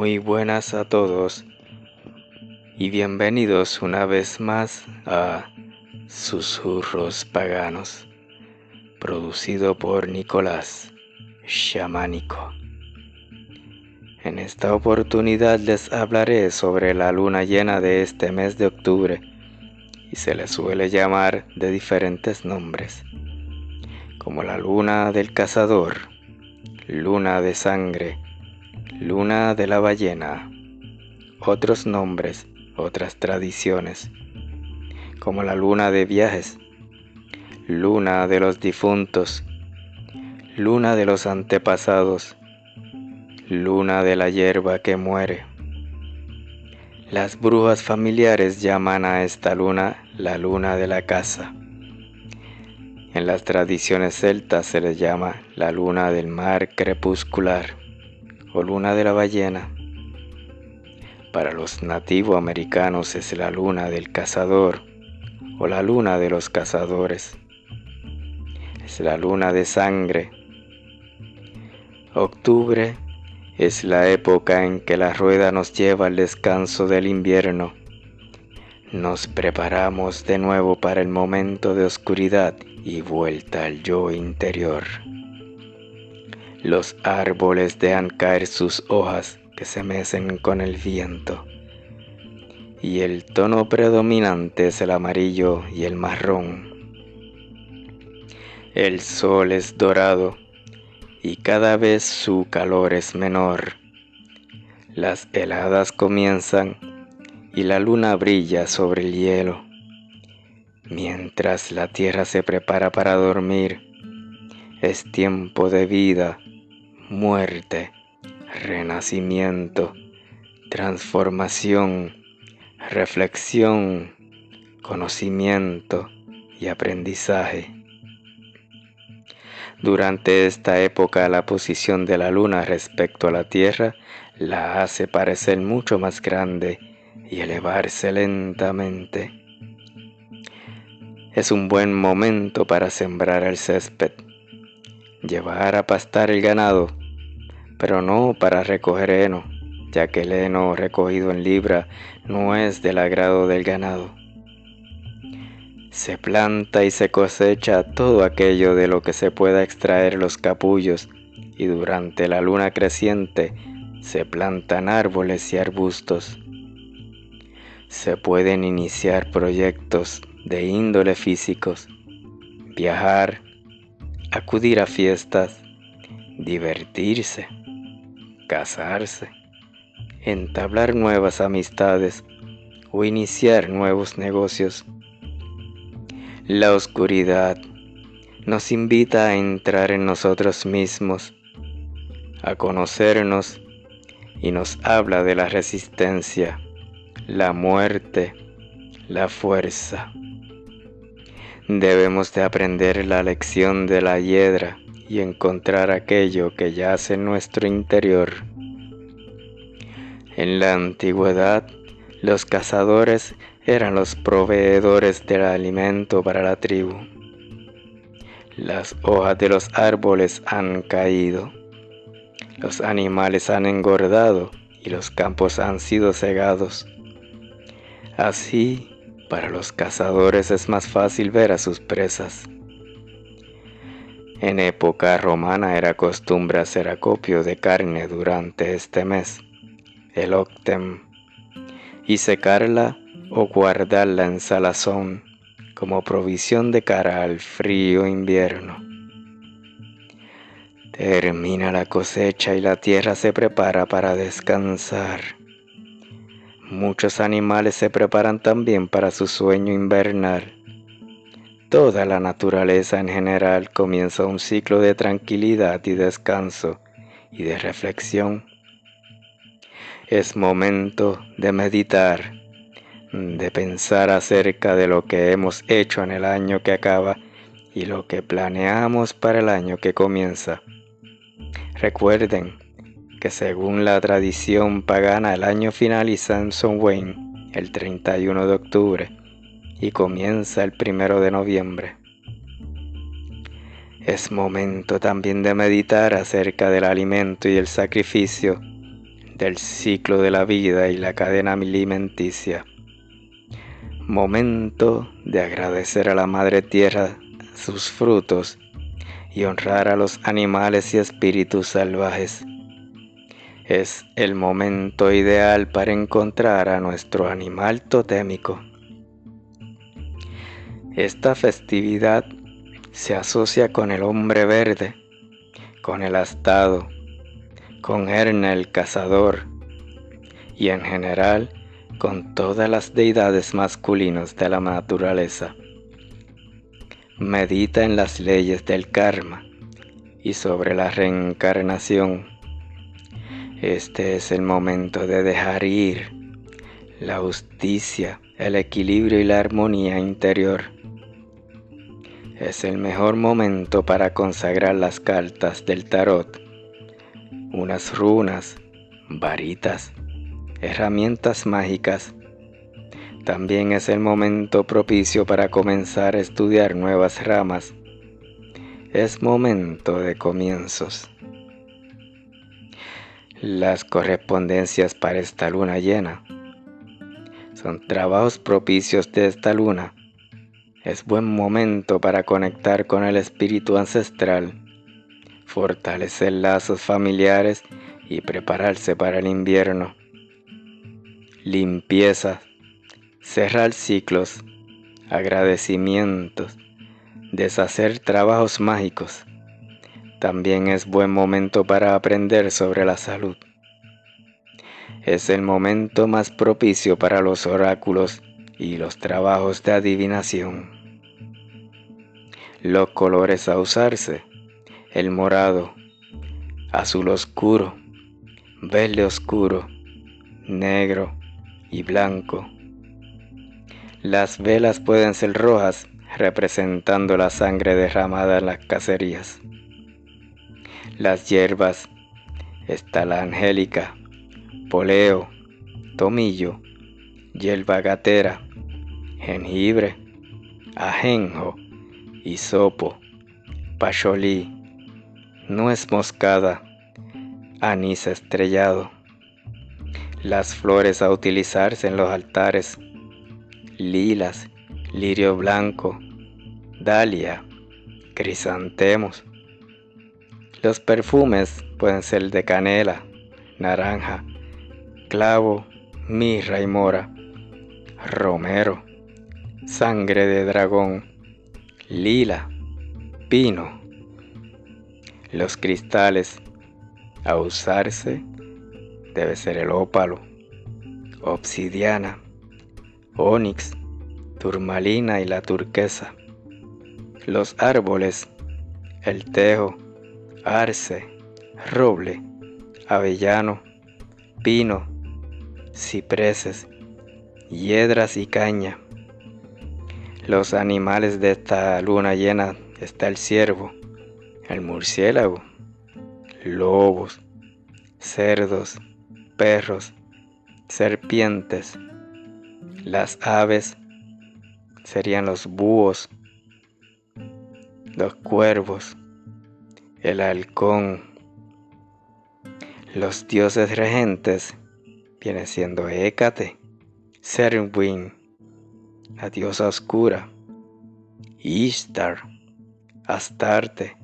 Muy buenas a todos y bienvenidos una vez más a Susurros Paganos, producido por Nicolás Chamánico. En esta oportunidad les hablaré sobre la luna llena de este mes de octubre y se le suele llamar de diferentes nombres, como la luna del cazador, luna de sangre, luna de la ballena, otros nombres, otras tradiciones, como la luna de viajes, luna de los difuntos, luna de los antepasados, luna de la hierba que muere. Las brujas familiares llaman a esta luna la luna de la casa. En las tradiciones celtas se le llama la luna del mar crepuscular o luna de la ballena. Para los nativos americanos es la luna del cazador o la luna de los cazadores. Es la luna de sangre. Octubre es la época en que la rueda nos lleva al descanso del invierno. Nos preparamos de nuevo para el momento de oscuridad y vuelta al yo interior. Los árboles dejan caer sus hojas que se mecen con el viento. Y el tono predominante es el amarillo y el marrón. El sol es dorado y cada vez su calor es menor. Las heladas comienzan y la luna brilla sobre el hielo. Mientras la tierra se prepara para dormir, es tiempo de vida muerte, renacimiento, transformación, reflexión, conocimiento y aprendizaje. Durante esta época la posición de la luna respecto a la Tierra la hace parecer mucho más grande y elevarse lentamente. Es un buen momento para sembrar el césped, llevar a pastar el ganado pero no para recoger heno, ya que el heno recogido en libra no es del agrado del ganado. Se planta y se cosecha todo aquello de lo que se pueda extraer los capullos, y durante la luna creciente se plantan árboles y arbustos. Se pueden iniciar proyectos de índole físicos, viajar, acudir a fiestas, divertirse casarse, entablar nuevas amistades o iniciar nuevos negocios. La oscuridad nos invita a entrar en nosotros mismos, a conocernos y nos habla de la resistencia, la muerte, la fuerza. Debemos de aprender la lección de la hiedra y encontrar aquello que yace en nuestro interior. En la antigüedad, los cazadores eran los proveedores del alimento para la tribu. Las hojas de los árboles han caído, los animales han engordado y los campos han sido cegados. Así, para los cazadores es más fácil ver a sus presas. En época romana era costumbre hacer acopio de carne durante este mes, el octem, y secarla o guardarla en salazón como provisión de cara al frío invierno. Termina la cosecha y la tierra se prepara para descansar. Muchos animales se preparan también para su sueño invernal Toda la naturaleza en general comienza un ciclo de tranquilidad y descanso y de reflexión. Es momento de meditar, de pensar acerca de lo que hemos hecho en el año que acaba y lo que planeamos para el año que comienza. Recuerden que según la tradición pagana el año finaliza en Wayne el 31 de octubre y comienza el primero de noviembre. Es momento también de meditar acerca del alimento y el sacrificio del ciclo de la vida y la cadena alimenticia. Momento de agradecer a la Madre Tierra sus frutos y honrar a los animales y espíritus salvajes. Es el momento ideal para encontrar a nuestro animal totémico. Esta festividad se asocia con el hombre verde, con el astado, con Erne el cazador y en general con todas las deidades masculinos de la naturaleza. Medita en las leyes del karma y sobre la reencarnación. Este es el momento de dejar ir la justicia, el equilibrio y la armonía interior. Es el mejor momento para consagrar las cartas del tarot, unas runas, varitas, herramientas mágicas también es el momento propicio para comenzar a estudiar nuevas ramas. Es momento de comienzos. Las correspondencias para esta luna llena son trabajos propicios de esta luna. Es buen momento para conectar con el espíritu ancestral, fortalecer lazos familiares y prepararse para el invierno. Limpieza cerrar ciclos, agradecimientos, deshacer trabajos mágicos. También es buen momento para aprender sobre la salud. Es el momento más propicio para los oráculos y los trabajos de adivinación. Los colores a usarse. El morado, azul oscuro, verde oscuro, negro y blanco las velas pueden ser rojas, representando la sangre derramada en las cacerías. Las hierbas está la angélica, poleo, tomillo, hierba gatera, jengibre, ajenjo, hisopo, pacholí, nuez moscada, anís estrellado. Las flores a utilizarse en los altares lilas, lirio blanco, dalia, crisantemos. Los perfumes pueden ser de canela, naranja, clavo, mirra y mora, romero, sangre de dragón, lila, pino. Los cristales a usarse debe ser el ópalo, obsidiana, onix, turmalina y la turquesa. Los árboles, el tejo, arce, roble, avellano, pino, cipreses, hiedras y caña. Los animales de esta luna llena está el ciervo, el murciélago, lobos, cerdos, perros, serpientes, las aves serían los búhos, los cuervos, el halcón. Los dioses regentes viene siendo Hécate, Serwin, la diosa oscura, Ishtar, Astarte,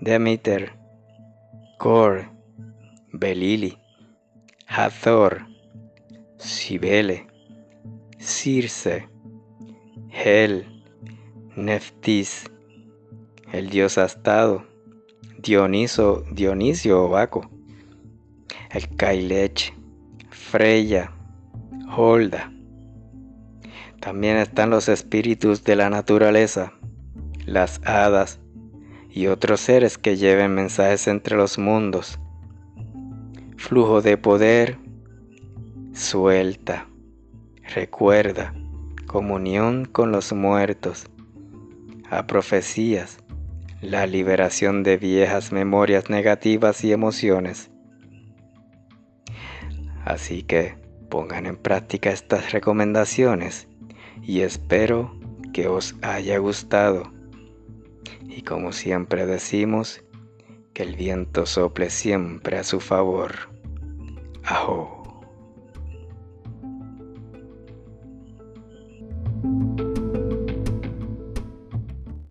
Demeter, Kor, Belili, Hathor, Cibele, Circe, Hel, Neftis, el dios astado, Dioniso, Dionisio o Baco, el Kailech, Freya, Holda. También están los espíritus de la naturaleza, las hadas y otros seres que lleven mensajes entre los mundos. Flujo de poder, suelta recuerda, comunión con los muertos, a profecías, la liberación de viejas memorias negativas y emociones. Así que pongan en práctica estas recomendaciones y espero que os haya gustado. Y como siempre decimos, que el viento sople siempre a su favor. Ajo.